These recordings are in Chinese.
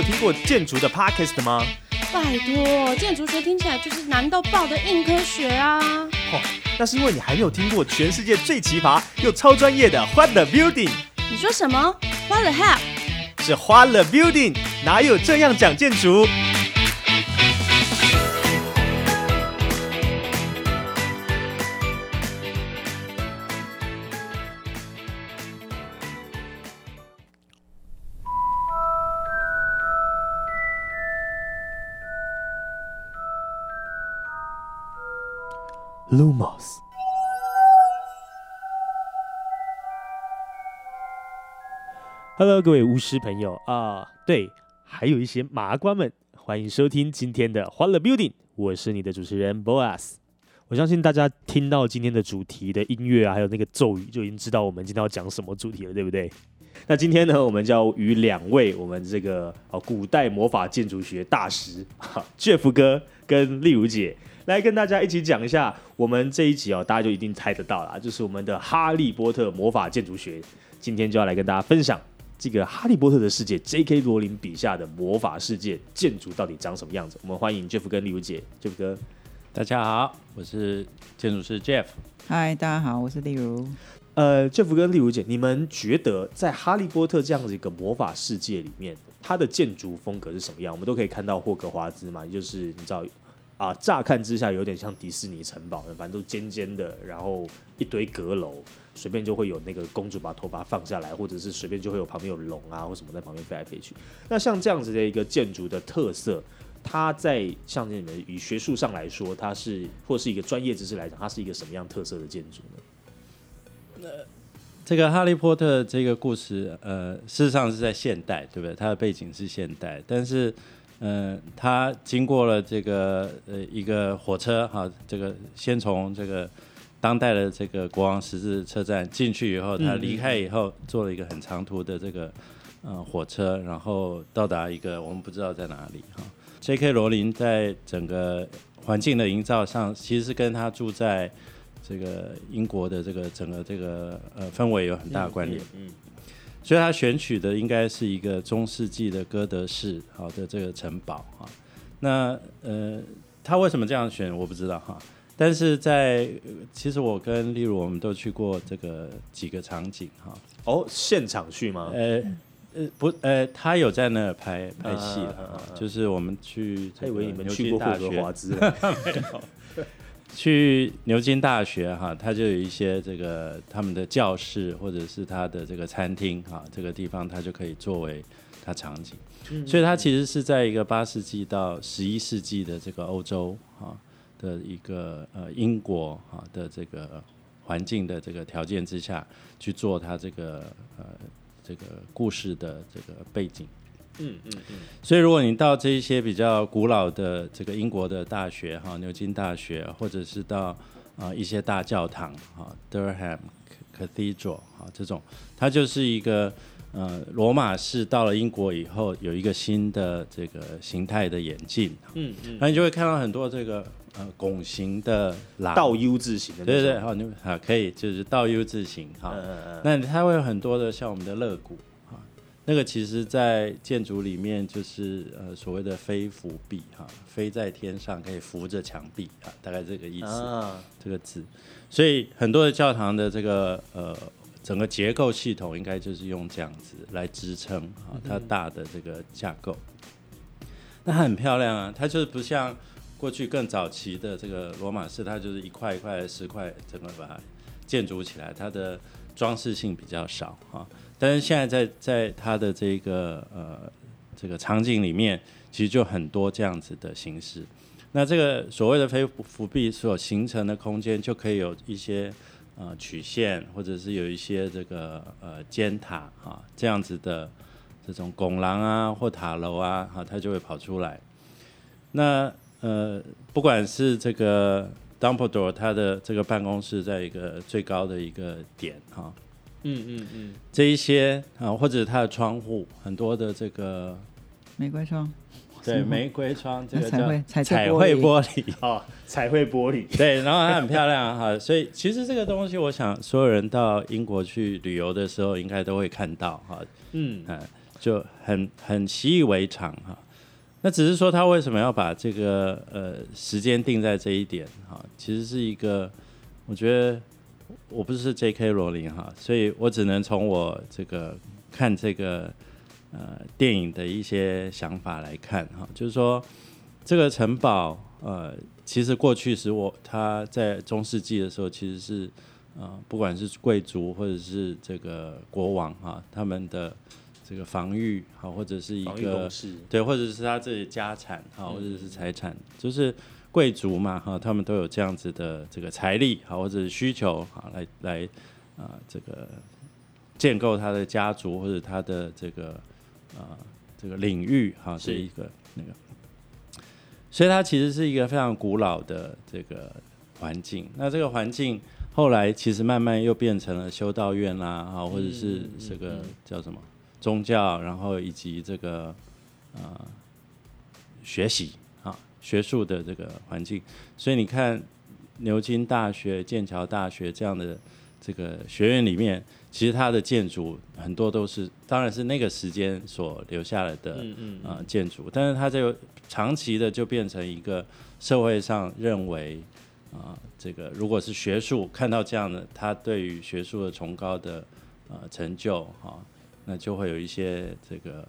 有听过建筑的 Podcast 吗？拜托，建筑学听起来就是难到爆的硬科学啊！哦，那是因为你还没有听过全世界最奇葩又超专业的 What the Building。你说什么？What the hell？是 What the Building，哪有这样讲建筑？Lumos。Hello，各位巫师朋友啊，对，还有一些麻瓜们，欢迎收听今天的欢乐 Building，我是你的主持人 Boas。我相信大家听到今天的主题的音乐啊，还有那个咒语，就已经知道我们今天要讲什么主题了，对不对？那今天呢，我们就要与两位我们这个哦古代魔法建筑学大师 Jeff 哥跟丽如姐。来跟大家一起讲一下，我们这一集哦，大家就一定猜得到啦，就是我们的《哈利波特魔法建筑学》。今天就要来跟大家分享这个《哈利波特》的世界，J.K. 罗琳笔下的魔法世界建筑到底长什么样子。我们欢迎 Jeff 跟丽如姐，Jeff 哥，大家好，我是建筑师 Jeff。嗨，大家好，我是丽如。呃，Jeff 跟丽如姐，你们觉得在《哈利波特》这样子一个魔法世界里面，它的建筑风格是什么样？我们都可以看到霍格华兹嘛，也就是你知道。啊，乍看之下有点像迪士尼城堡，反正都尖尖的，然后一堆阁楼，随便就会有那个公主把头发放下来，或者是随便就会有旁边有龙啊或什么在旁边飞来飞去。那像这样子的一个建筑的特色，它在像你们以学术上来说，它是或是一个专业知识来讲，它是一个什么样特色的建筑呢？那这个《哈利波特》这个故事，呃，事实上是在现代，对不对？它的背景是现代，但是。嗯，他经过了这个呃一个火车哈，这个先从这个当代的这个国王十字车站进去以后，他离开以后坐了一个很长途的这个呃火车，然后到达一个我们不知道在哪里哈。J.K. 罗琳在整个环境的营造上，其实是跟他住在这个英国的这个整个这个呃氛围有很大关联。嗯。所以他选取的应该是一个中世纪的哥德式好的这个城堡啊。那呃，他为什么这样选我不知道哈。但是在其实我跟例如我们都去过这个几个场景哈。哦，现场去吗？呃呃不呃，他有在那拍拍戏啊，就是我们去。他以为你们去过霍格华兹。没有。去牛津大学哈，它就有一些这个他们的教室或者是它的这个餐厅哈，这个地方它就可以作为它场景。所以它其实是在一个八世纪到十一世纪的这个欧洲哈的一个呃英国哈的这个环境的这个条件之下去做它这个呃这个故事的这个背景。嗯嗯嗯，所以如果你到这一些比较古老的这个英国的大学哈，牛津大学，或者是到啊一些大教堂哈，Durham Cathedral 哈这种，它就是一个呃罗马式到了英国以后有一个新的这个形态的演进。嗯嗯，那你就会看到很多这个呃拱形的倒 U 字形的，对对对，好，你好可以就是倒 U 字形哈，那它会有很多的像我们的肋骨。那个其实，在建筑里面就是呃所谓的飞扶壁哈，飞在天上可以扶着墙壁啊，大概这个意思，这个字。所以很多的教堂的这个呃整个结构系统，应该就是用这样子来支撑啊它大的这个架构。那很漂亮啊，它就是不像过去更早期的这个罗马式，它就是一块一块的石块整个把它建筑起来，它的装饰性比较少啊。但是现在在在它的这个呃这个场景里面，其实就很多这样子的形式。那这个所谓的非伏壁所形成的空间，就可以有一些呃曲线，或者是有一些这个呃尖塔啊这样子的这种拱廊啊或塔楼啊，哈，它就会跑出来。那呃不管是这个 Dumbledore 他的这个办公室在一个最高的一个点哈。嗯嗯嗯，这一些啊，或者它的窗户很多的这个玫瑰窗，对，玫瑰窗这个叫彩绘玻璃。哦，彩绘玻璃，对，然后它很漂亮哈，所以其实这个东西，我想所有人到英国去旅游的时候，应该都会看到哈，嗯。就很很习以为常哈。那只是说他为什么要把这个呃时间定在这一点哈？其实是一个，我觉得我不是 J.K. 罗琳哈，所以我只能从我这个看这个呃电影的一些想法来看哈，就是说这个城堡呃，其实过去时我他在中世纪的时候其实是呃不管是贵族或者是这个国王哈，他们的。这个防御好，或者是一个对，或者是他自己家产哈，或者是财产，就是贵族嘛哈，他们都有这样子的这个财力好，或者是需求好，来来啊这个建构他的家族或者他的这个啊这个领域哈，是一个那个，所以它其实是一个非常古老的这个环境。那这个环境后来其实慢慢又变成了修道院啦，哈，或者是这个叫什么？宗教，然后以及这个呃学习啊学术的这个环境，所以你看牛津大学、剑桥大学这样的这个学院里面，其实它的建筑很多都是，当然是那个时间所留下来的啊建筑，但是它就长期的就变成一个社会上认为啊这个如果是学术看到这样的，他对于学术的崇高的呃成就哈。那就会有一些这个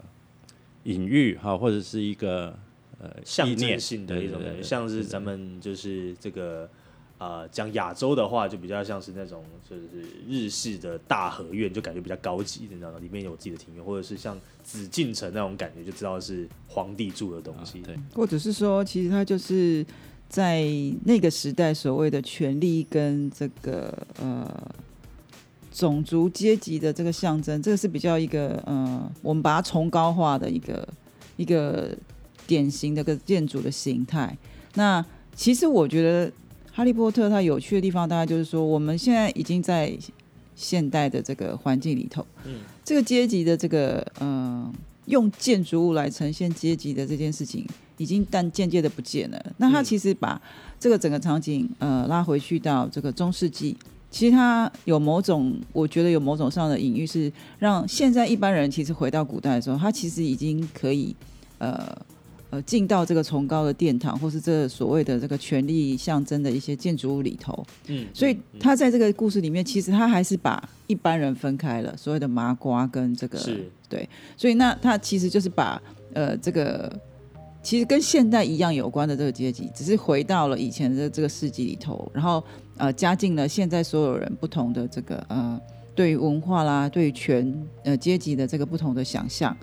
隐喻哈，或者是一个呃象征性的一种感觉，像是咱们就是这个啊讲亚洲的话，就比较像是那种就是日式的大合院，就感觉比较高级，你知道吗？里面有自己的庭院，或者是像紫禁城那种感觉，就知道是皇帝住的东西。对，或者是说，其实它就是在那个时代所谓的权力跟这个呃。种族阶级的这个象征，这个是比较一个呃，我们把它崇高化的一个一个典型的个建筑的形态。那其实我觉得《哈利波特》它有趣的地方，大概就是说，我们现在已经在现代的这个环境里头，嗯，这个阶级的这个呃，用建筑物来呈现阶级的这件事情，已经但渐渐的不见了。那它其实把这个整个场景呃拉回去到这个中世纪。其实它有某种，我觉得有某种上的隐喻，是让现在一般人其实回到古代的时候，他其实已经可以，呃呃，进到这个崇高的殿堂，或是这所谓的这个权力象征的一些建筑物里头。嗯，所以他在这个故事里面，其实他还是把一般人分开了，所谓的麻瓜跟这个对，所以那他其实就是把呃这个其实跟现代一样有关的这个阶级，只是回到了以前的这个世纪里头，然后。呃，加进了现在所有人不同的这个呃，对于文化啦，对于权呃阶级的这个不同的想象，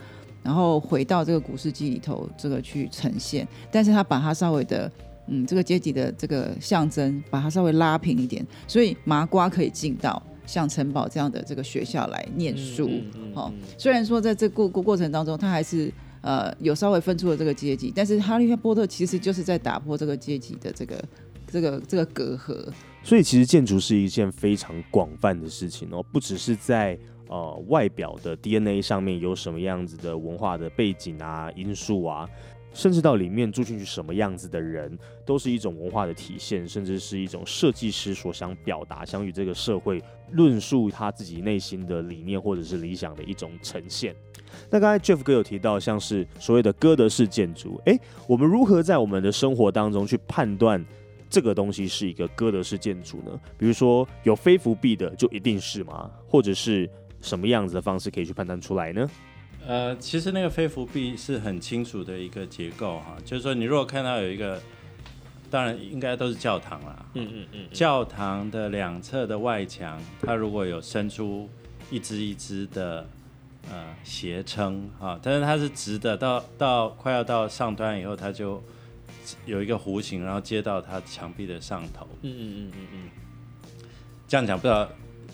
然后回到这个古世纪里头，这个去呈现。但是他把它稍微的嗯，这个阶级的这个象征，把它稍微拉平一点，所以麻瓜可以进到像城堡这样的这个学校来念书。好，虽然说在这过过过程当中，他还是呃有稍微分出了这个阶级，但是哈利波特其实就是在打破这个阶级的这个这个这个隔阂。所以其实建筑是一件非常广泛的事情哦，不只是在呃外表的 DNA 上面有什么样子的文化的背景啊因素啊，甚至到里面住进去什么样子的人，都是一种文化的体现，甚至是一种设计师所想表达、想与这个社会论述他自己内心的理念或者是理想的一种呈现。那刚才 Jeff 哥有提到，像是所谓的哥德式建筑，诶，我们如何在我们的生活当中去判断？这个东西是一个哥德式建筑呢？比如说有飞浮壁的，就一定是吗？或者是什么样子的方式可以去判断出来呢？呃，其实那个飞浮壁是很清楚的一个结构哈，就是说你如果看到有一个，当然应该都是教堂啦，嗯嗯嗯，教堂的两侧的外墙，它如果有伸出一支一支的呃斜撑哈，但是它是直的，到到快要到上端以后，它就。有一个弧形，然后接到它墙壁的上头。嗯嗯嗯嗯嗯。这样讲不知道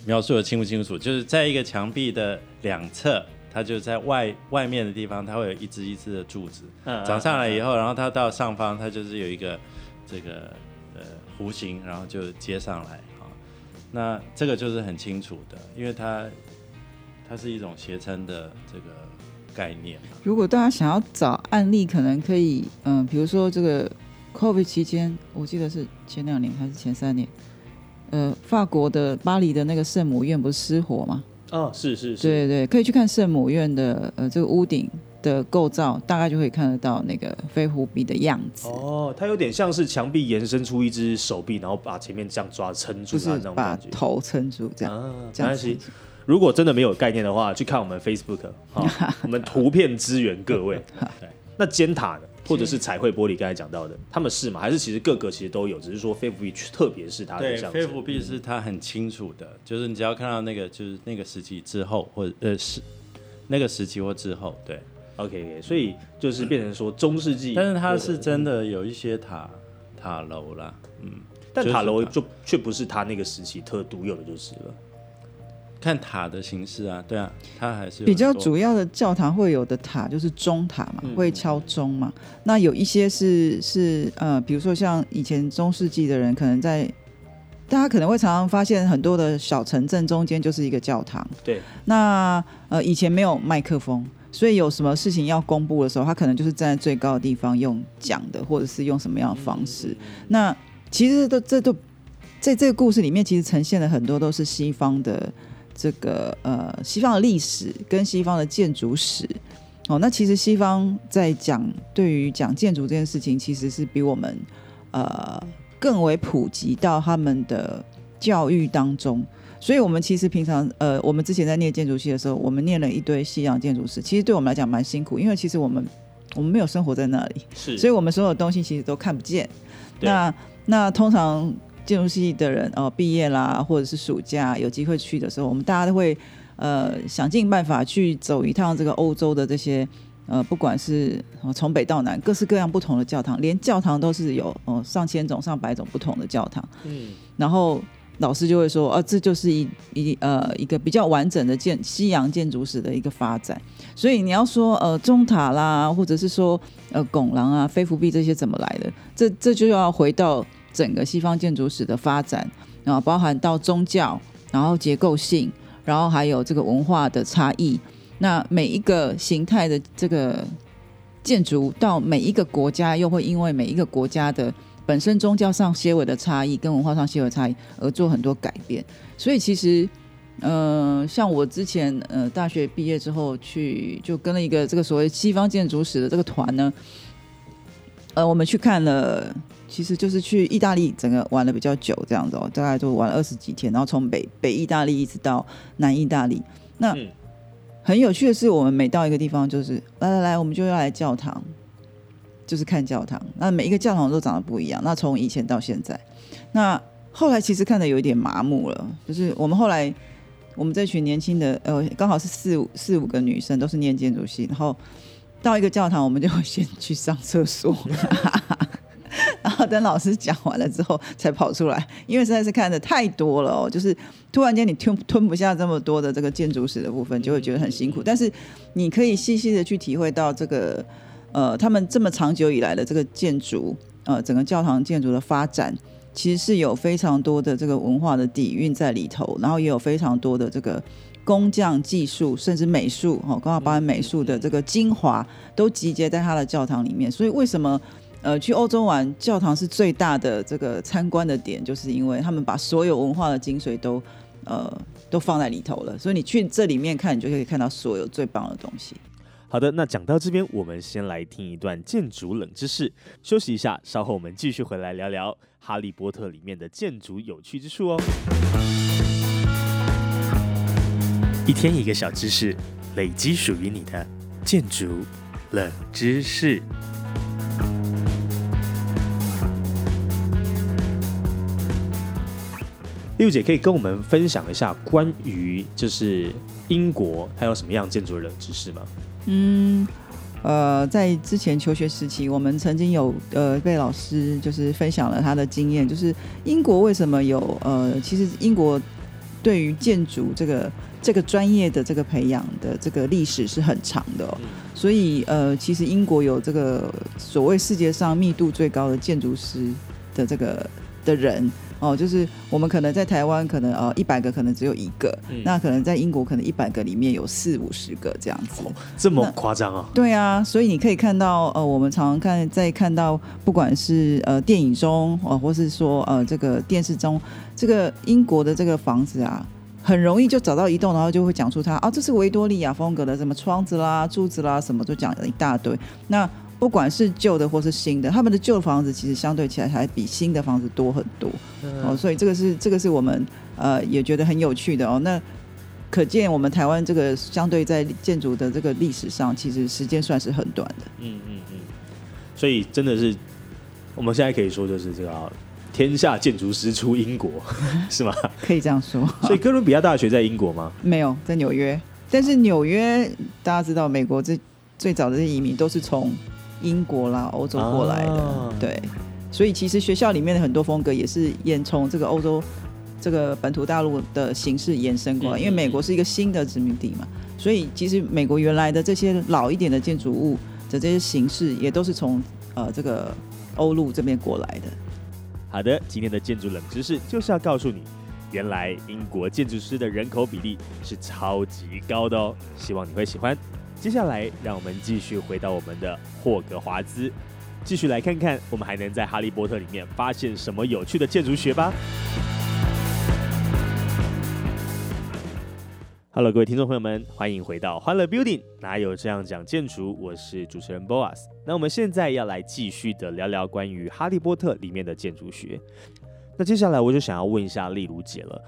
描述的清不清楚？就是在一个墙壁的两侧，它就在外外面的地方，它会有一支一支的柱子长上来以后，然后它到上方，它就是有一个这个呃弧形，然后就接上来啊。那这个就是很清楚的，因为它它是一种斜撑的这个。概念。如果大家想要找案例，可能可以，嗯，比如说这个 COVID 期间，我记得是前两年还是前三年，呃，法国的巴黎的那个圣母院不是失火吗？哦，是是是，对对，可以去看圣母院的呃这个屋顶的构造，大概就可以看得到那个飞狐臂的样子。哦，它有点像是墙壁延伸出一只手臂，然后把前面这样抓撑住把。头撑住这样。啊，没这样关系。如果真的没有概念的话，去看我们 Facebook 啊，我们图片支援各位。对，那尖塔呢，或者是彩绘玻璃，刚才讲到的，他们是吗？还是其实各个其实都有，只是说飞狐壁特别是它的。飞狐壁是它很清楚的，就是你只要看到那个，就是那个时期之后，或者呃是那个时期或之后，对。OK 所以就是变成说中世纪，但是它是真的有一些塔塔楼啦，嗯，但塔楼就是就却不是它那个时期特独有的，就是了。看塔的形式啊，对啊，它还是比较主要的教堂会有的塔就是钟塔嘛，嗯会敲钟嘛。那有一些是是呃，比如说像以前中世纪的人，可能在大家可能会常常发现很多的小城镇中间就是一个教堂。对，那呃以前没有麦克风，所以有什么事情要公布的时候，他可能就是站在最高的地方用讲的，或者是用什么样的方式。那其实都这都在这个故事里面，其实呈现了很多都是西方的这个呃西方的历史跟西方的建筑史。哦，那其实西方在讲对于讲建筑这件事情，其实是比我们呃更为普及到他们的教育当中。所以，我们其实平常呃，我们之前在念建筑系的时候，我们念了一堆西洋建筑史，其实对我们来讲蛮辛苦，因为其实我们我们没有生活在那里，是，所以我们所有的东西其实都看不见。那那通常建筑系的人哦，毕业啦，或者是暑假有机会去的时候，我们大家都会呃想尽办法去走一趟这个欧洲的这些呃，不管是呃从北到南各式各样不同的教堂，连教堂都是有哦、上千种、上百种不同的教堂。嗯，然后老师就会说，啊，这就是一一呃一个比较完整的建西洋建筑史的一个发展。所以你要说呃中塔啦，或者是说呃拱廊啊、飞狐壁这些怎么来的？这这就要回到整个西方建筑史的发展，然后包含到宗教，然后结构性，然后还有这个文化的差异。那每一个形态的这个建筑到每一个国家，又会因为每一个国家的本身宗教上些微的差异跟文化上些微差异而做很多改变。所以其实，呃，像我之前呃大学毕业之后去就跟了一个这个所谓西方建筑史的这个团呢，呃，我们去看了。其实就是去意大利，整个玩的比较久，这样子哦，大概就玩了二十几天，然后从北北意大利一直到南意大利。那、嗯很有趣的是，我们每到一个地方，就是来来来，我们就要来教堂，就是看教堂。那每一个教堂都长得不一样。那从以前到现在，那后来其实看的有一点麻木了。就是我们后来，我们这群年轻的，呃，刚好是四五四五个女生，都是念建筑系，然后到一个教堂，我们就会先去上厕所。然后等老师讲完了之后才跑出来，因为实在是看的太多了哦，就是突然间你吞吞不下这么多的这个建筑史的部分，就会觉得很辛苦。但是你可以细细的去体会到这个呃，他们这么长久以来的这个建筑，呃，整个教堂建筑的发展，其实是有非常多的这个文化的底蕴在里头，然后也有非常多的这个工匠技术，甚至美术哦，刚好包含美术的这个精华都集结在他的教堂里面。所以为什么？呃，去欧洲玩，教堂是最大的这个参观的点，就是因为他们把所有文化的精髓都呃都放在里头了，所以你去这里面看，你就可以看到所有最棒的东西。好的，那讲到这边，我们先来听一段建筑冷知识，休息一下，稍后我们继续回来聊聊《哈利波特》里面的建筑有趣之处哦。一天一个小知识，累积属于你的建筑冷知识。六姐可以跟我们分享一下关于就是英国它有什么样建筑的冷知识吗？嗯，呃，在之前求学时期，我们曾经有呃被老师就是分享了他的经验，就是英国为什么有呃，其实英国对于建筑这个这个专业的这个培养的这个历史是很长的、哦，所以呃，其实英国有这个所谓世界上密度最高的建筑师的这个的人。哦，就是我们可能在台湾，可能呃一百个可能只有一个，嗯那可能在英国可能一百个里面有四五十个这样子。这么夸张啊？对啊，所以你可以看到，呃，我们常常看在看到，不管是呃电影中，呃，或是说呃这个电视中，这个英国的这个房子啊，很容易就找到一栋，然后就会讲出它啊，这是维多利亚风格的什么窗子啦、柱子啦，什么就讲了一大堆。那不管是旧的或是新的，他们的旧房子其实相对起来还比新的房子多很多哦，所以这个是这个是我们呃也觉得很有趣的哦。那可见我们台湾这个相对在建筑的这个历史上，其实时间算是很短的。嗯嗯嗯，所以真的是我们现在可以说就是这个天下建筑师出英国 是吗？可以这样说。所以哥伦比亚大学在英国吗？没有，在纽约。但是纽约大家知道，美国这最早的这移民都是从英国啦、欧洲过来的，对，所以其实学校里面的很多风格也是沿从这个欧洲这个本土大陆的形式延伸过来，因为美国是一个新的殖民地嘛，所以其实美国原来的这些老一点的建筑物的这些形式也都是从呃这个欧陆这边过来的。好的，今天的建筑冷知识就是要告诉你，原来英国建筑师的人口比例是超级高的哦，希望你会喜欢。接下来，让我们继续回到我们的霍格华兹，继续来看看我们还能在哈利波特里面发现什么有趣的建筑学吧。Hello，各位听众朋友们，欢迎回到欢乐 Building，哪有这样讲建筑？我是主持人 Boas。那我们现在要来继续的聊聊关于哈利波特里面的建筑学。那接下来我就想要问一下丽如姐了，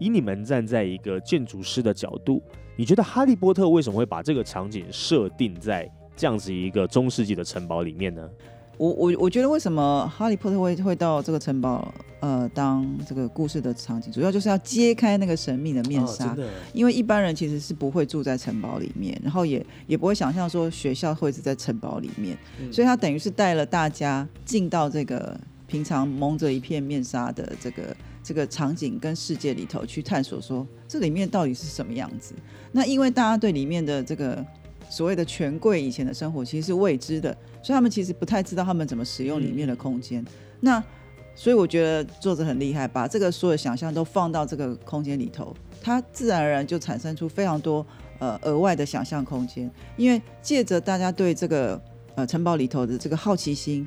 以你们站在一个建筑师的角度。你觉得哈利波特为什么会把这个场景设定在这样子一个中世纪的城堡里面呢？我我我觉得为什么哈利波特会会到这个城堡呃当这个故事的场景，主要就是要揭开那个神秘的面纱。因为一般人其实是不会住在城堡里面，然后也也不会想象说学校会是在城堡里面，所以他等于是带了大家进到这个平常蒙着一片面纱的这个。这个场景跟世界里头去探索，说这里面到底是什么样子？那因为大家对里面的这个所谓的权贵以前的生活其实是未知的，所以他们其实不太知道他们怎么使用里面的空间。那所以我觉得作者很厉害，把这个所有想象都放到这个空间里头，它自然而然就产生出非常多呃额外的想象空间。因为借着大家对这个呃城堡里头的这个好奇心。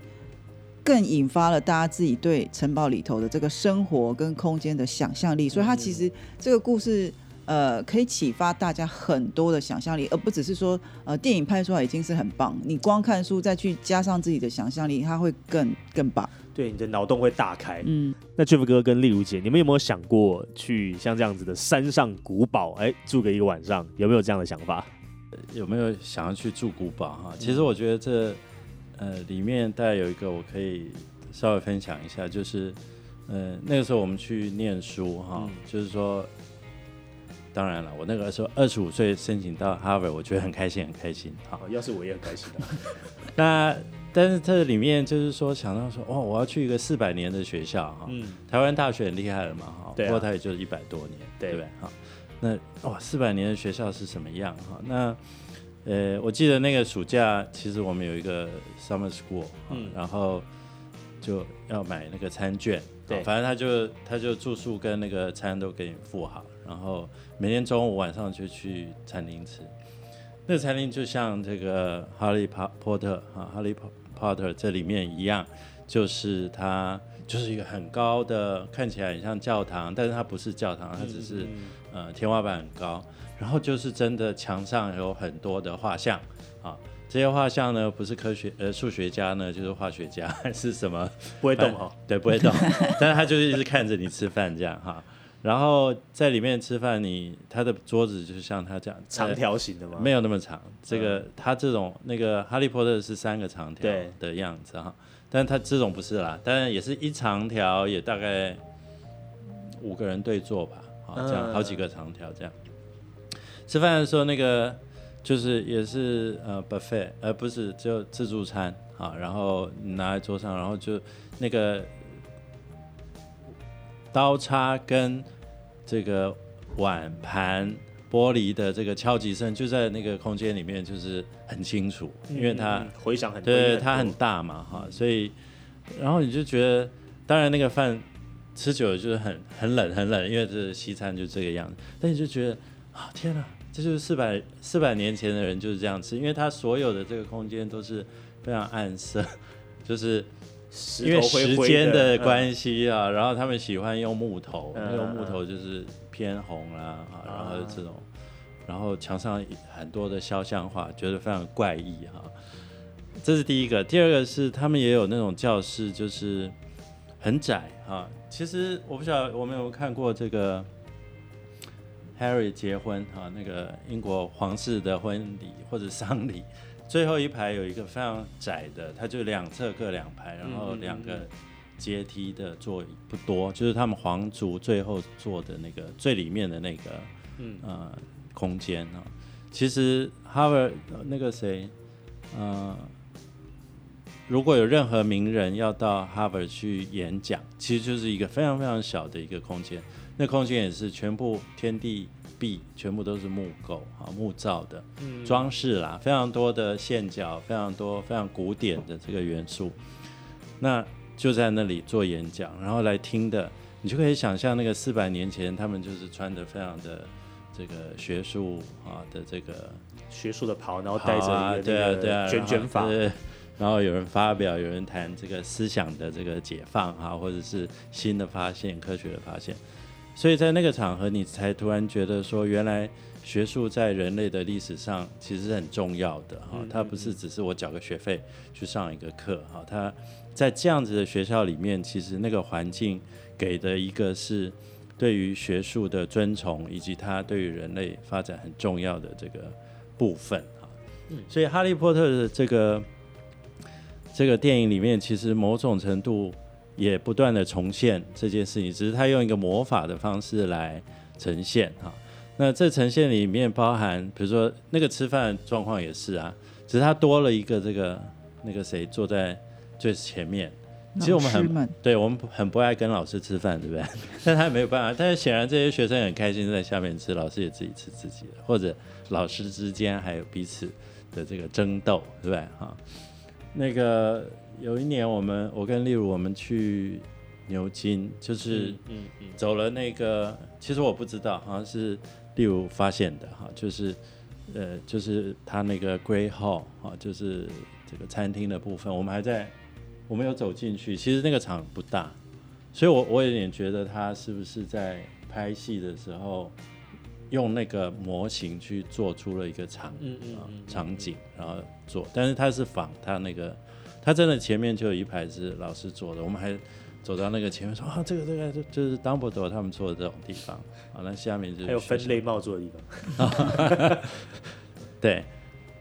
更引发了大家自己对城堡里头的这个生活跟空间的想象力，所以它其实这个故事呃可以启发大家很多的想象力，而不只是说呃电影拍出来已经是很棒，你光看书再去加上自己的想象力，它会更更棒。对，你的脑洞会大开。嗯，那 Jeff 哥跟丽如姐，你们有没有想过去像这样子的山上古堡，哎，住个一个晚上？有没有这样的想法？有没有想要去住古堡？哈，其实我觉得这。呃，里面大概有一个我可以稍微分享一下，就是，呃，那个时候我们去念书哈，就是说，当然了，我那个时候二十五岁申请到 Harvard，我觉得很开心，很开心。好，要是我也很开心的。那但是这里面就是说想到说，哇，我要去一个四百年的学校哈，嗯，台湾大学很厉害了嘛哈，不过它也就一百多年，对不对？好，那哇，四百年的学校是什么样哈？那呃，我记得那个暑假，其实我们有一个 summer school，嗯，然后就要买那个餐券，对，反正他就他就住宿跟那个餐都给你付好，然后每天中午晚上就去餐厅吃，那个餐厅就像这个哈利波特啊，哈利波波特这里面一样，就是它就是一个很高的，看起来很像教堂，但是它不是教堂，它只是呃天花板很高。然后就是真的墙上有很多的画像啊，这些画像呢不是科学呃数学家呢就是化学家还是什么 不会动哦，对不会动，但是他就是一直看着你吃饭这样哈，然后在里面吃饭你他的桌子就是像他这样长条形的吗？没有那么长，这个他这种那个哈利波特是三个长条的样子哈，但他这种不是啦，当然也是一长条也大概五个人对坐吧，好这样好几个长条这样。吃饭的时候，那个就是也是呃 buffet，而不是就自助餐啊，然后拿在桌上，然后就那个刀叉跟这个碗盘玻璃的这个敲击声就在那个空间里面就是很清楚，因为它回响很对，它很大嘛哈，所以然后你就觉得，当然那个饭吃久了就是很很冷很冷，因为这西餐就这个样子，但你就觉得啊天哪！这就是四百四百年前的人就是这样吃，因为他所有的这个空间都是非常暗色，就是因为时间的关系啊，然后他们喜欢用木头，那个木头就是偏红啦，然后这种，然后墙上很多的肖像画，觉得非常怪异哈。这是第一个，第二个是他们也有那种教室，就是很窄哈。其实我不晓得我们有没有看过这个 Harry 结婚啊，那个英国皇室的婚礼或者丧礼，最后一排有一个非常窄的，它就两侧各两排，然后两个阶梯的座椅不多，就是他们皇族最后坐的那个最里面的那个呃空间啊。其实 Harvard 那个谁，呃。如果有任何名人要到 Harvard 去演讲，其实就是一个非常非常小的一个空间。那空间也是全部天地壁，全部都是木构啊木造的装饰啦，非常多的线脚，非常多非常古典的这个元素。那就在那里做演讲，然后来听的，你就可以想象那个四百年前他们就是穿的非常的这个学术啊的这个学术的袍，然后带着一个对啊卷卷发。然后有人发表，有人谈这个思想的这个解放哈，或者是新的发现、科学的发现，所以在那个场合，你才突然觉得说，原来学术在人类的历史上其实是很重要的哈。它不是只是我缴个学费去上一个课哈，它在这样子的学校里面，其实那个环境给的一个是对于学术的尊崇，以及它对于人类发展很重要的这个部分哈。所以哈利波特的这个。这个电影里面其实某种程度也不断的重现这件事情，只是他用一个魔法的方式来呈现哈。那这呈现里面包含，比如说那个吃饭状况也是啊，只是他多了一个这个那个谁坐在最前面。其实我们很对我们很不爱跟老师吃饭，对不对？但他也没有办法。但是显然这些学生很开心在下面吃，老师也自己吃自己的，或者老师之间还有彼此的这个争斗，对不对？哈。那个有一年，我们我跟例如我们去牛津，就是走了那个，其实我不知道，好像是例如发现的哈，就是呃，就是他那个 Great Hall 啊，就是这个餐厅的部分，我们还在，我们有走进去，其实那个场不大，所以我我有点觉得他是不是在拍戏的时候。用那个模型去做出了一个场场景，然后做，但是他是仿他那个，他真的前面就有一排是老师做的，我们还走到那个前面说啊，这个这个就就是 Dumbledore 他们做的这种地方，啊，那下面就是还有分类帽做的地方，对，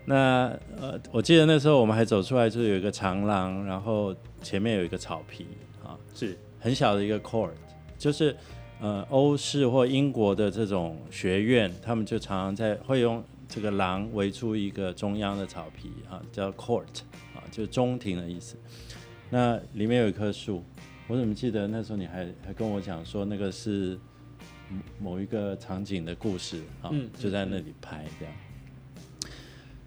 那呃，我记得那时候我们还走出来，就是有一个长廊，然后前面有一个草皮，啊，是很小的一个 court，就是。呃，欧式或英国的这种学院，他们就常常在会用这个廊围出一个中央的草皮啊，叫 court 啊，就是中庭的意思。那里面有一棵树，我怎么记得那时候你还还跟我讲说那个是某一个场景的故事啊，就在那里拍这样。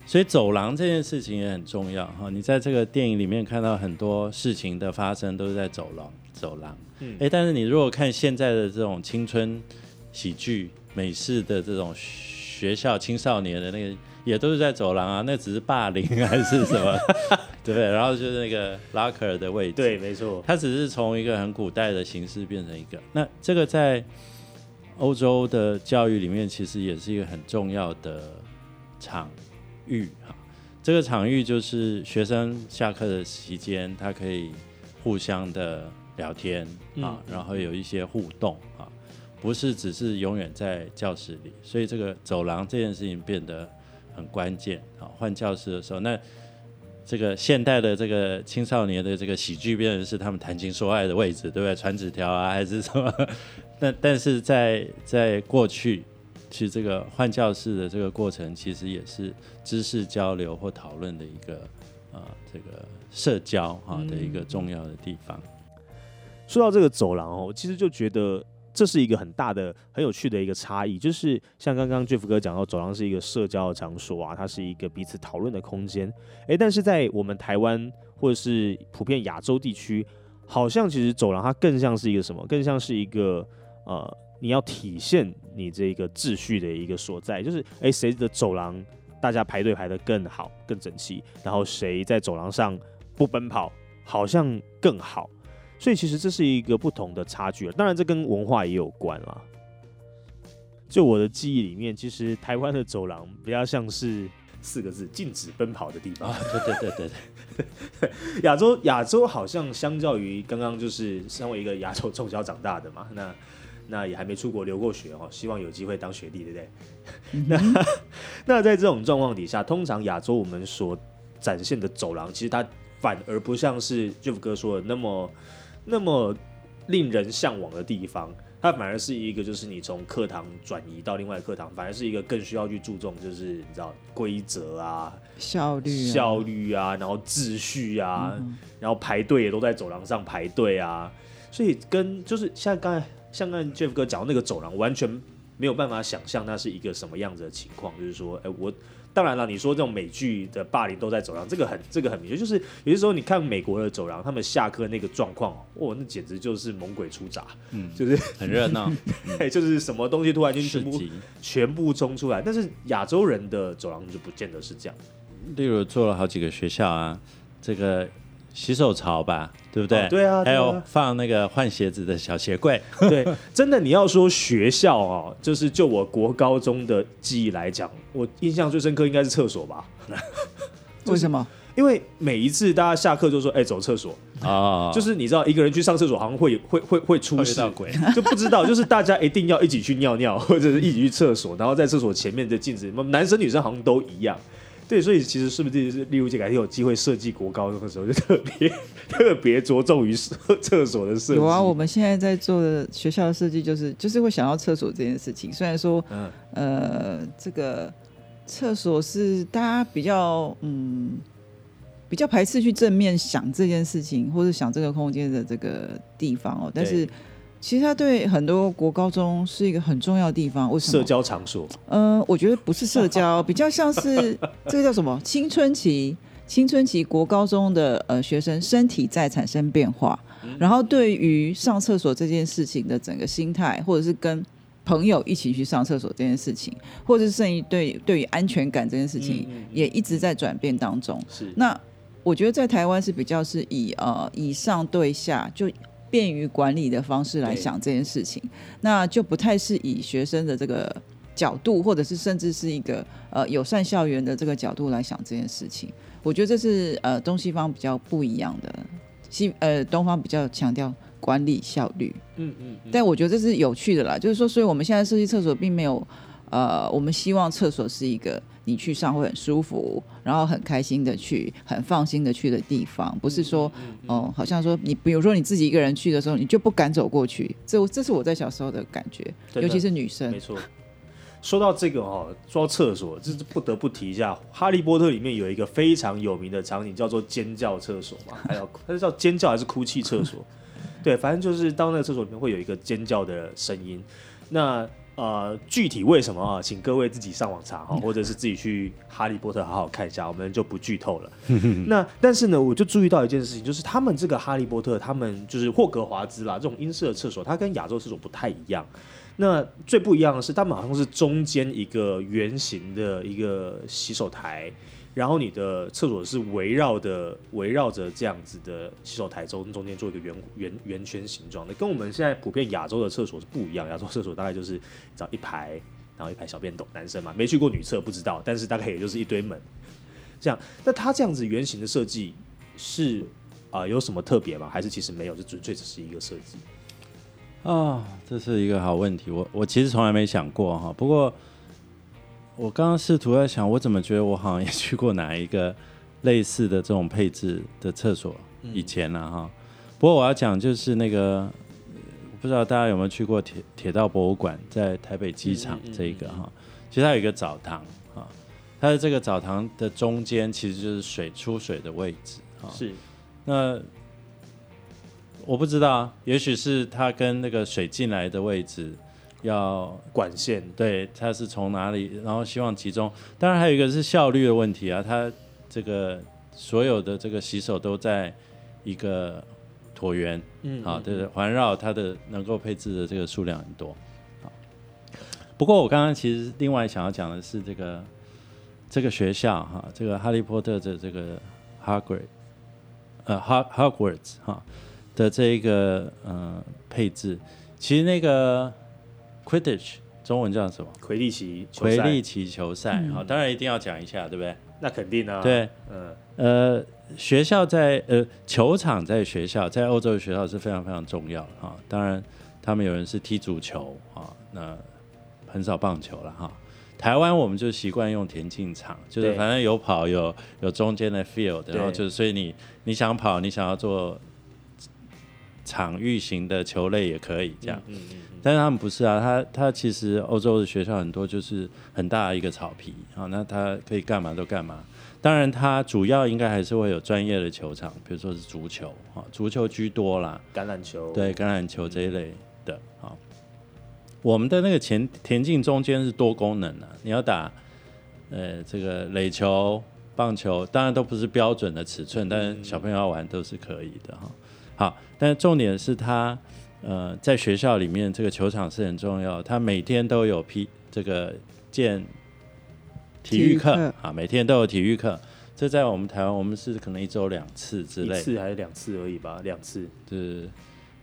所以走廊这件事情也很重要哈，你在这个电影里面看到很多事情的发生都是在走廊。走廊，哎，但是你如果看现在的这种青春喜剧、美式的这种学校青少年的那个，也都是在走廊啊，那只是霸凌还是什么，对 不对？然后就是那个拉克尔的位置，对，没错，它只是从一个很古代的形式变成一个。那这个在欧洲的教育里面，其实也是一个很重要的场域哈。这个场域就是学生下课的期间，他可以互相的。聊天啊，然后有一些互动啊，不是只是永远在教室里，所以这个走廊这件事情变得很关键啊。换教室的时候，那这个现代的这个青少年的这个喜剧变成是他们谈情说爱的位置，对不对？传纸条啊，还是什么？但但是在在过去，其实这个换教室的这个过程，其实也是知识交流或讨论的一个呃这个社交哈的一个重要的地方。说到这个走廊哦，其实就觉得这是一个很大的、很有趣的一个差异，就是像刚刚 Jeff 哥讲到，走廊是一个社交的场所啊，它是一个彼此讨论的空间。诶，但是在我们台湾或者是普遍亚洲地区，好像其实走廊它更像是一个什么？更像是一个呃，你要体现你这个秩序的一个所在，就是诶，谁的走廊大家排队排得更好、更整齐，然后谁在走廊上不奔跑。好像更好。所以其实这是一个不同的差距当然这跟文化也有关啦。就我的记忆里面，其实台湾的走廊比较像是四个字：禁止奔跑的地方。对对对对对，亚洲亚洲好像相较于刚刚就是身为一个亚洲从小长大的嘛，那那也还没出国留过学哦，希望有机会当学弟，对不对？那 那在这种状况底下，通常亚洲我们所展现的走廊，其实它反而不像是 Jeff 哥说的那么。那么令人向往的地方，它反而是一个，就是你从课堂转移到另外课堂，反而是一个更需要去注重，就是你知道规则啊、效率、效率啊，然后秩序啊，然后排队也都在走廊上排队啊，所以跟就是像刚才像刚才 Jeff 哥讲的那个走廊，完全没有办法想象那是一个什么样子的情况，就是说，哎，我。当然了，你说这种美剧的霸凌都在走廊，这个很这个很明确，就是有些时候你看美国的走廊，他们下课那个状况，哇，那简直就是猛鬼出闸，嗯，就是很热闹，对，就是什么东西突然间全部全部冲出来。但是亚洲人的走廊就不见得是这样，例如做了好几个学校啊，这个。洗手槽吧，对不对？对啊，还有放那个换鞋子的小鞋柜。对，真的，你要说学校哦，就是就我国高中的记忆来讲，我印象最深刻应该是厕所吧？为什么？因为每一次大家下课就说：“哎，走厕所啊！”就是你知道，一个人去上厕所好像会会会会出事，鬼就不知道，就是大家一定要一起去尿尿，或者是一起去厕所，然后在厕所前面的镜子，男生女生好像都一样。对，所以其实是不是是例如这改天有机会设计国高中的时候，就特别 特别着重于厕所的设计。有啊，我们现在在做的学校的设计，就是就是会想到厕所这件事情。虽然说，呃，这个厕所是大家比较嗯比较排斥去正面想这件事情，或者想这个空间的这个地方哦，但是。其实它对很多国高中是一个很重要的地方，为什么？社交场所。嗯，我觉得不是社交，比较像是 这个叫什么？青春期，青春期国高中的呃学生身体在产生变化，然后对于上厕所这件事情的整个心态，或者是跟朋友一起去上厕所这件事情，或者是甚至对对于安全感这件事情，也一直在转变当中。是。那我觉得在台湾是比较是以呃以上对下就。便于管理的方式来想这件事情，那就不太是以学生的这个角度，或者是甚至是一个呃友善校园的这个角度来想这件事情。我觉得这是呃东西方比较不一样的，西呃东方比较强调管理效率。嗯嗯。但我觉得这是有趣的啦，就是说，所以我们现在设计厕所并没有呃，我们希望厕所是一个。你去上会很舒服，然后很开心的去，很放心的去的地方，不是说哦，好像说你，比如说你自己一个人去的时候，你就不敢走过去。这这是我在小时候的感觉，尤其是女生。没错。说到这个哦，说到厕所，这是不得不提一下，《哈利波特》里面有一个非常有名的场景，叫做尖叫厕所嘛，还有它是叫尖叫还是哭泣厕所？对，反正就是当那个厕所里面会有一个尖叫的声音，那。呃，具体为什么啊？请各位自己上网查哈，或者是自己去《哈利波特》好好看一下，我们就不剧透了。那但是呢，我就注意到一件事情，就是他们这个《哈利波特》，他们就是霍格华兹啦，这种英式的厕所，它跟亚洲厕所不太一样。那最不一样的是，他们好像是中间一个圆形的一个洗手台。然后你的厕所是围绕的围绕着这样子的洗手台中中间做一个圆圆圆圈形状的，跟我们现在普遍亚洲的厕所是不一样。亚洲厕所大概就是找一排，然后一排小便斗，男生嘛，没去过女厕不知道，但是大概也就是一堆门这样。那它这样子圆形的设计是啊有什么特别吗？还是其实没有，就纯粹只是一个设计？啊，这是一个好问题，我我其实从来没想过哈，不过。我刚刚试图在想，我怎么觉得我好像也去过哪一个 类似的这种配置的厕所以前呢？哈，不过我要讲就是那个，不知道大家有没有去过铁铁道博物馆，在台北机场这一个哈，其实它有一个澡堂啊，它的这个澡堂的中间其实就是水出水的位置啊，是。那我不知道，也许是它跟那个水进来的位置。要管线，对，它是从哪里？然后希望集中。当然还有一个是效率的问题啊，它这个所有的这个洗手都在一个椭圆，嗯，好，对对，环绕它的能够配置的这个数量很多。好，不过我刚刚其实另外想要讲的是这个这个学校哈，这个哈利波特的这个 Hagrid，呃 Hog Hogwarts 哈的这一个呃配置，其实那个 Quidditch 中文叫什么？魁地奇球魁赛地奇球赛，好，当然一定要讲一下，对不对？那肯定啊，对，嗯，呃，学校在呃球场在学校，在欧洲的学校是非常非常重要的哈。当然，他们有人是踢足球啊，那很少棒球了哈。台湾我们就习惯用田径场，就是反正有跑有有中间的 field，然后就是所以你你想跑，你想要做场域型的球类也可以这样。嗯嗯嗯但是他们不是啊，他他其实欧洲的学校很多就是很大的一个草皮啊，那他可以干嘛都干嘛。当然，它主要应该还是会有专业的球场，比如说是足球啊，足球居多啦，橄榄球，对，橄榄球这一类的啊。我们的那个田田径中间是多功能的、你要打呃这个垒球、棒球，当然都不是标准的尺寸，但是小朋友要玩都是可以的哈。好，但是重点是他呃在学校里面这个球场是很重要，他每天都有批这个建体育课体育课啊，每天都有体育课。这在我们台湾，我们是可能一周两次之类一。次还是两次而已吧，两次，对，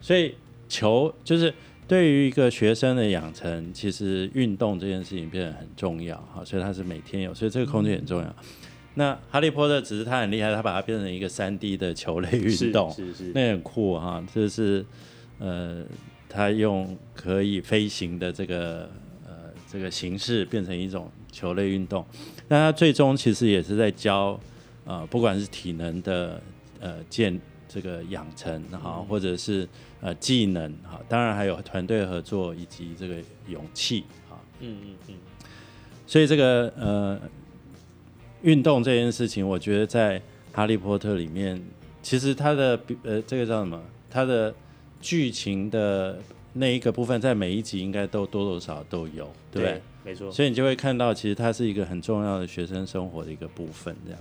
所以球就是对于一个学生的养成，其实运动这件事情变得很重要哈，所以他是每天有，所以这个空间很重要。那哈利波特只是他很厉害，他把它变成一个三 D 的球类运动，是是。是，那很酷哈，就是呃，他用可以飞行的这个呃这个形式变成一种球类运动，那他最终其实也是在教呃，不管是体能的呃建这个养成哈，或者是呃技能哈，当然还有团队合作以及这个勇气啊，嗯嗯嗯，所以这个呃运动这件事情，我觉得在《哈利波特》里面，其实它的呃这个叫什么？它的剧情的那一个部分，在每一集应该都多多少少都有，对不对？没错，所以你就会看到，其实它是一个很重要的学生生活的一个部分，这样。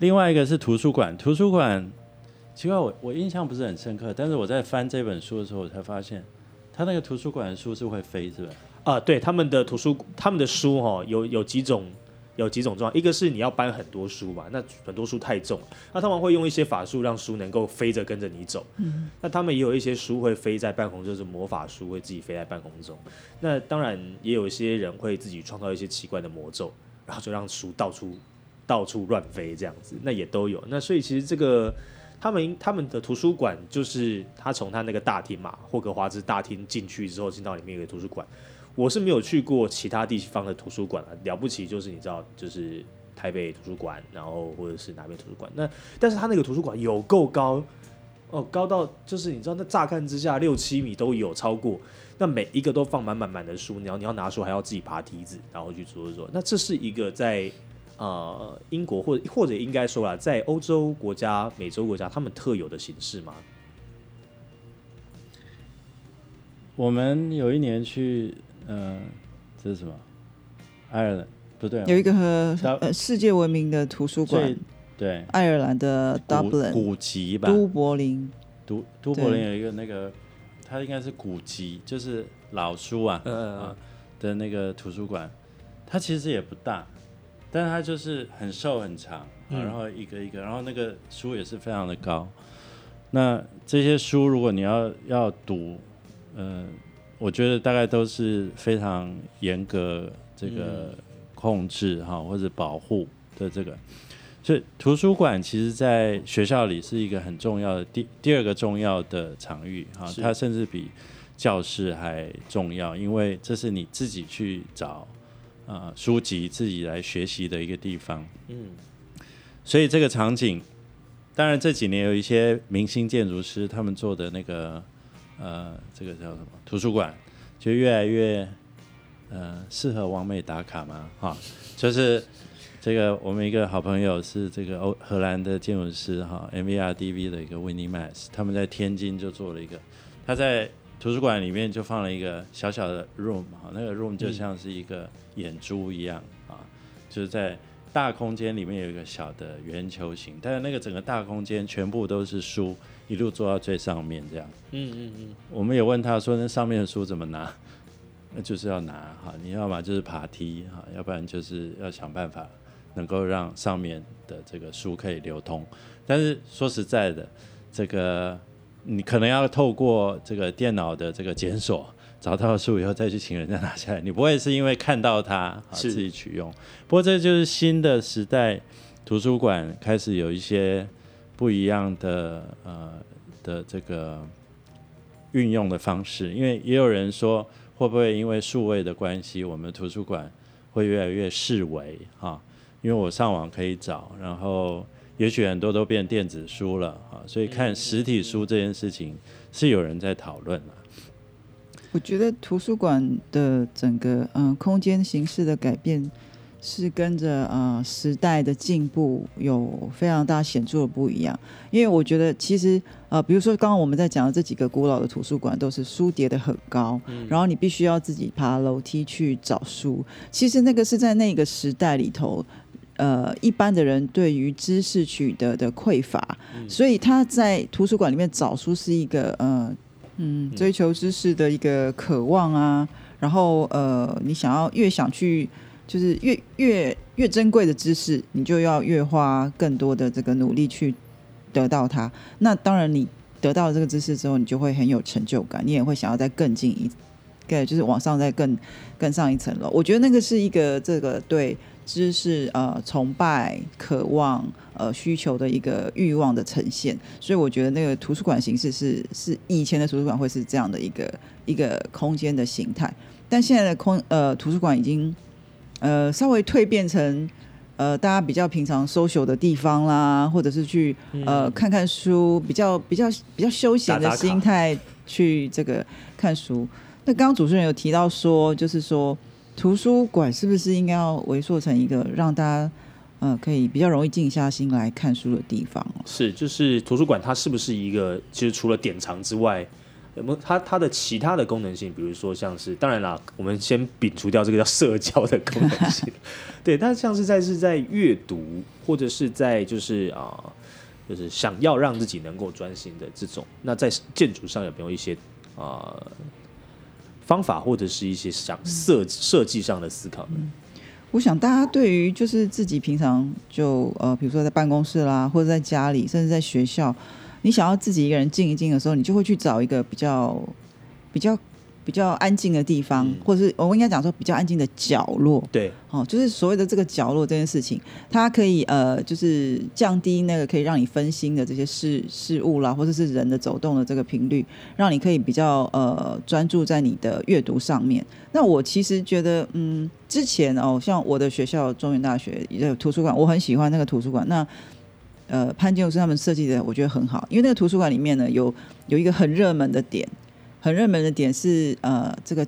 另外一个是图书馆，图书馆，奇怪，我我印象不是很深刻，但是我在翻这本书的时候，我才发现，它那个图书馆的书是会飞，是吧？啊，对，他们的图书，他们的书哈、有有几种，有几种状况，一个是你要搬很多书嘛，那很多书太重，那他们会用一些法术让书能够飞着跟着你走。嗯，那他们也有一些书会飞在半空，就是魔法书会自己飞在半空中。那当然也有一些人会自己创造一些奇怪的魔咒，然后就让书到处到处乱飞这样子，那也都有。那所以其实这个。他们他们的图书馆就是他从他那个大厅嘛，霍格华兹大厅进去之后，进到里面有个图书馆。我是没有去过其他地方的图书馆啊，了不起就是你知道，就是台北图书馆，然后或者是哪边图书馆。那但是他那个图书馆有够高哦，高到就是你知道，那乍看之下六七米都有超过。那每一个都放满满满的书，你要你要拿书还要自己爬梯子，然后去做做。那这是一个在呃英国或者或者应该说啊，在欧洲国家、美洲国家他们特有的形式吗？我们有一年去，呃，这是什么？爱尔兰不对，有一个和呃世界闻名的图书馆，对。爱尔兰的古 Dublin 古籍吧，都柏林，都都柏林有一个那个，它应该是古籍，就是老书啊，嗯嗯啊的那个图书馆，它其实也不大，但是它就是很瘦很长，啊嗯。然后一个一个，然后那个书也是非常的高。那这些书如果你要要读，呃，我觉得大概都是非常严格这个控制哈、或者保护的这个。所以图书馆其实在学校里是一个很重要的第第二个重要的场域哈、它甚至比教室还重要，因为这是你自己去找呃书籍自己来学习的一个地方。嗯，所以这个场景，当然这几年有一些明星建筑师他们做的那个呃，这个叫什么图书馆，就越来越呃适合完美打卡嘛，哈，就是这个我们一个好朋友是这个欧荷兰的建筑师哈，MVRDV 的一个 Winnie Mass，他们在天津就做了一个，他在图书馆里面就放了一个小小的 room 哈，那个 room 就像是一个眼珠一样啊，就是在大空间里面有一个小的圆球形，但是那个整个大空间全部都是书，一路做到最上面这样。嗯嗯嗯，我们也问他说，那上面的书怎么拿？那就是要拿哈，你要么就是爬梯哈，要不然就是要想办法能够让上面的这个书可以流通。但是说实在的，这个你可能要透过这个电脑的这个检索，找到书以后再去请人家拿下来，你不会是因为看到它啊自己取用。不过这就是新的时代，图书馆开始有一些不一样的呃的这个运用的方式，因为也有人说。会不会因为数位的关系，我们图书馆会越来越视为哈？因为我上网可以找，然后也许很多都变电子书了哈，所以看实体书这件事情是有人在讨论了。我觉得图书馆的整个嗯空间形式的改变。是跟着呃时代的进步有非常大显著的不一样，因为我觉得其实呃比如说刚刚我们在讲的这几个古老的图书馆都是书叠的很高，然后你必须要自己爬楼梯去找书，其实那个是在那个时代里头，呃一般的人对于知识取得的匮乏，所以他在图书馆里面找书是一个呃嗯追求知识的一个渴望啊，然后呃你想要越想去。就是越越越珍贵的知识，你就要越花更多的这个努力去得到它。那当然，你得到这个知识之后，你就会很有成就感，你也会想要再更进一，对，就是往上再更更上一层楼。我觉得那个是一个这个对知识呃崇拜、渴望、呃需求的一个欲望的呈现。所以我觉得那个图书馆形式是是以前的图书馆会是这样的一个一个空间的形态，但现在的空呃图书馆已经。呃，稍微蜕变成呃，大家比较平常 social 的地方啦，或者是去呃看看书，比较比较比较休闲的心态去这个看书。那刚刚主持人有提到说，就是说图书馆是不是应该要围缩成一个让大家呃可以比较容易静下心来看书的地方？是，就是图书馆它是不是一个，其实除了典藏之外。有没有它它的其他的功能性？比如说像是，当然啦，我们先摒除掉这个叫社交的功能性，对。但像是在是在阅读，或者是在就是啊，就是想要让自己能够专心的这种，那在建筑上有没有一些啊方法，或者是一些想设设计上的思考呢？我想大家对于就是自己平常就呃，比如说在办公室啦，或者在家里，甚至在学校。你想要自己一个人静一静的时候，你就会去找一个比较、比较、比较安静的地方，或者是我应该讲说比较安静的角落。对，哦，就是所谓的这个角落这件事情，它可以呃，就是降低那个可以让你分心的这些事事物啦，或者是人的走动的这个频率，让你可以比较呃专注在你的阅读上面。那我其实觉得，嗯，之前哦，像我的学校中原大学有图书馆，我很喜欢那个图书馆。那呃，潘建筑师他们设计的，我觉得很好，因为那个图书馆里面呢，有有一个很热门的点，很热门的点是呃，这个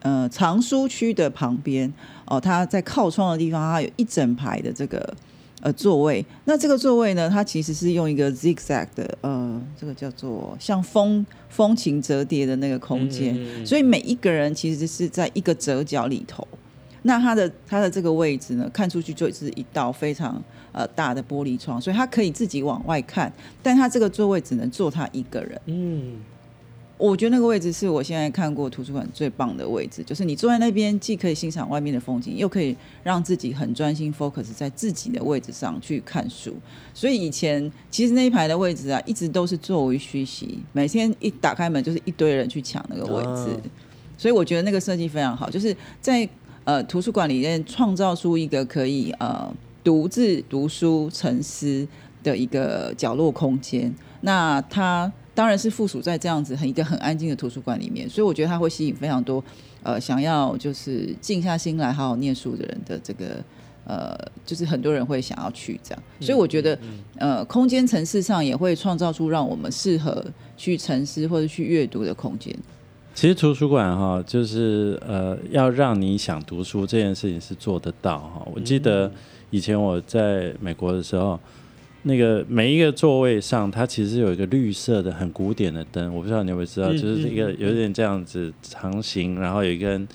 呃藏书区的旁边哦，它在靠窗的地方，它有一整排的这个呃座位。那这个座位呢，它其实是用一个 zigzag 的呃，这个叫做像风风情折叠的那个空间，所以每一个人其实是在一个折角里头。那它的它的这个位置呢，看出去就是一道非常呃大的玻璃窗，所以他可以自己往外看，但他这个座位只能坐他一个人。嗯，我觉得那个位置是我现在看过图书馆最棒的位置，就是你坐在那边，既可以欣赏外面的风景，又可以让自己很专心 focus 在自己的位置上去看书。所以以前其实那一排的位置啊，一直都是座无虚席，每天一打开门就是一堆人去抢那个位置，所以我觉得那个设计非常好，就是在。呃，图书馆里面创造出一个可以呃独自读书沉思的一个角落空间。那它当然是附属在这样子很一个很安静的图书馆里面，所以我觉得它会吸引非常多呃想要就是静下心来好好念书的人的这个呃，就是很多人会想要去这样。所以我觉得呃，空间层次上也会创造出让我们适合去沉思或者去阅读的空间。其实图书馆哈，就是呃，要让你想读书这件事情是做得到哈。我记得以前我在美国的时候，那个每一个座位上，它其实有一个绿色的很古典的灯，我不知道你有没有知道，就是一个有点这样子长形，然后有一根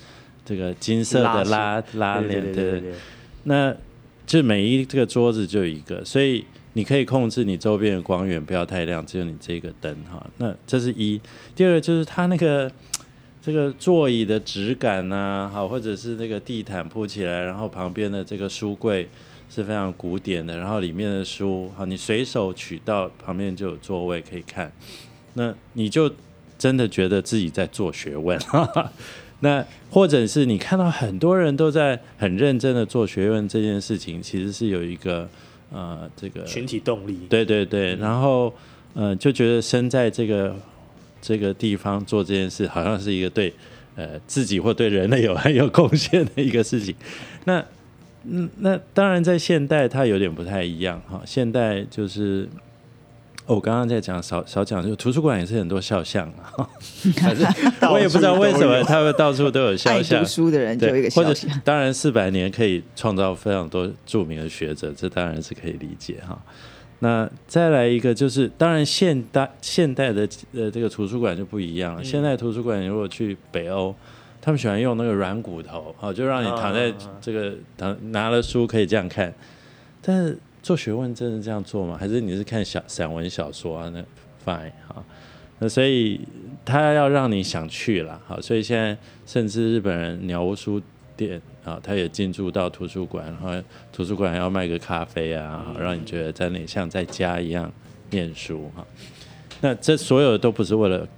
这个金色的拉拉链的，那就每一这个桌子就一个，所以。你可以控制你周边的光源不要太亮，只有你这个灯哈。那这是一。第二个就是它那个这个座椅的质感呐，好，或者是那个地毯铺起来，然后旁边的这个书柜是非常古典的，然后里面的书，好，你随手取到旁边就有座位可以看，那你就真的觉得自己在做学问。那或者是你看到很多人都在很认真的做学问这件事情，其实是有一个呃这个群体动力。对对对，然后呃就觉得身在这个这个地方做这件事，好像是一个对呃自己或对人类有很有贡献的一个事情。那嗯那当然在现代它有点不太一样哈，现代就是。我刚刚在讲少少讲，就图书馆也是很多肖像啊，反正我也不知道为什么他们到处都有肖像。读书的人就一个肖像，当然四百年可以创造非常多著名的学者，这当然是可以理解哈。那再来一个就是，当然现代现代的呃这个图书馆就不一样了。现代图书馆如果去北欧，他们喜欢用那个软骨头，好就让你躺在这个躺拿了书可以这样看，但是。做学问真的这样做吗？还是你是看小散文小说啊？那 fine 好，那所以他要让你想去了，好，所以现在甚至日本人鸟屋书店啊，他也进驻到图书馆，然后图书馆要卖个咖啡啊，让你觉得在那像在家一样念书哈。那这所有都不是为了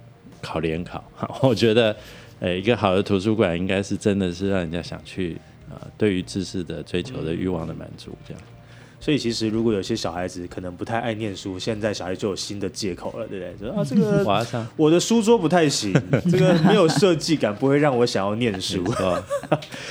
考联考，我觉得，诶，一个好的图书馆应该是真的是让人家想去啊，对于知识的追求的欲望的满足这样。所以其实，如果有些小孩子可能不太爱念书，现在小孩就有新的借口了，对不对？说啊，这个 我的书桌不太行，这个没有设计感，不会让我想要念书。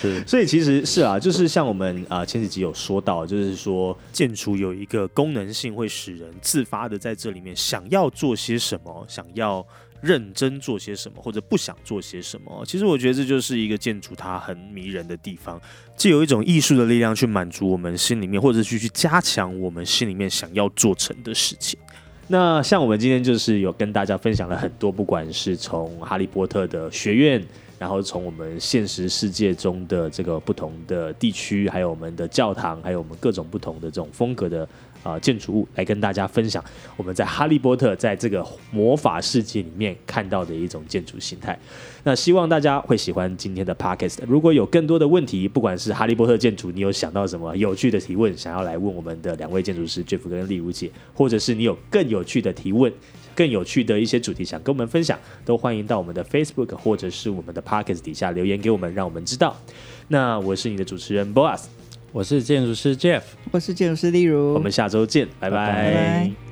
是，所以其实是啊，就是像我们啊前几集有说到，就是说建筑有一个功能性，会使人自发的在这里面想要做些什么，想要。认真做些什么，或者不想做些什么，其实我觉得这就是一个建筑它很迷人的地方，既有一种艺术的力量去满足我们心里面，或者去去加强我们心里面想要做成的事情。那像我们今天就是有跟大家分享了很多，不管是从哈利波特的学院，然后从我们现实世界中的这个不同的地区，还有我们的教堂，还有我们各种不同的这种风格的。啊，建筑物来跟大家分享我们在哈利波特在这个魔法世界里面看到的一种建筑形态。那希望大家会喜欢今天的 podcast。如果有更多的问题，不管是哈利波特建筑，你有想到什么有趣的提问，想要来问我们的两位建筑师 Jeff 跟丽如姐，或者是你有更有趣的提问、更有趣的一些主题想跟我们分享，都欢迎到我们的 Facebook 或者是我们的 podcast 底下留言给我们，让我们知道。那我是你的主持人 Boas。我是建筑师 Jeff，我是建筑师例如，我们下周见，拜拜。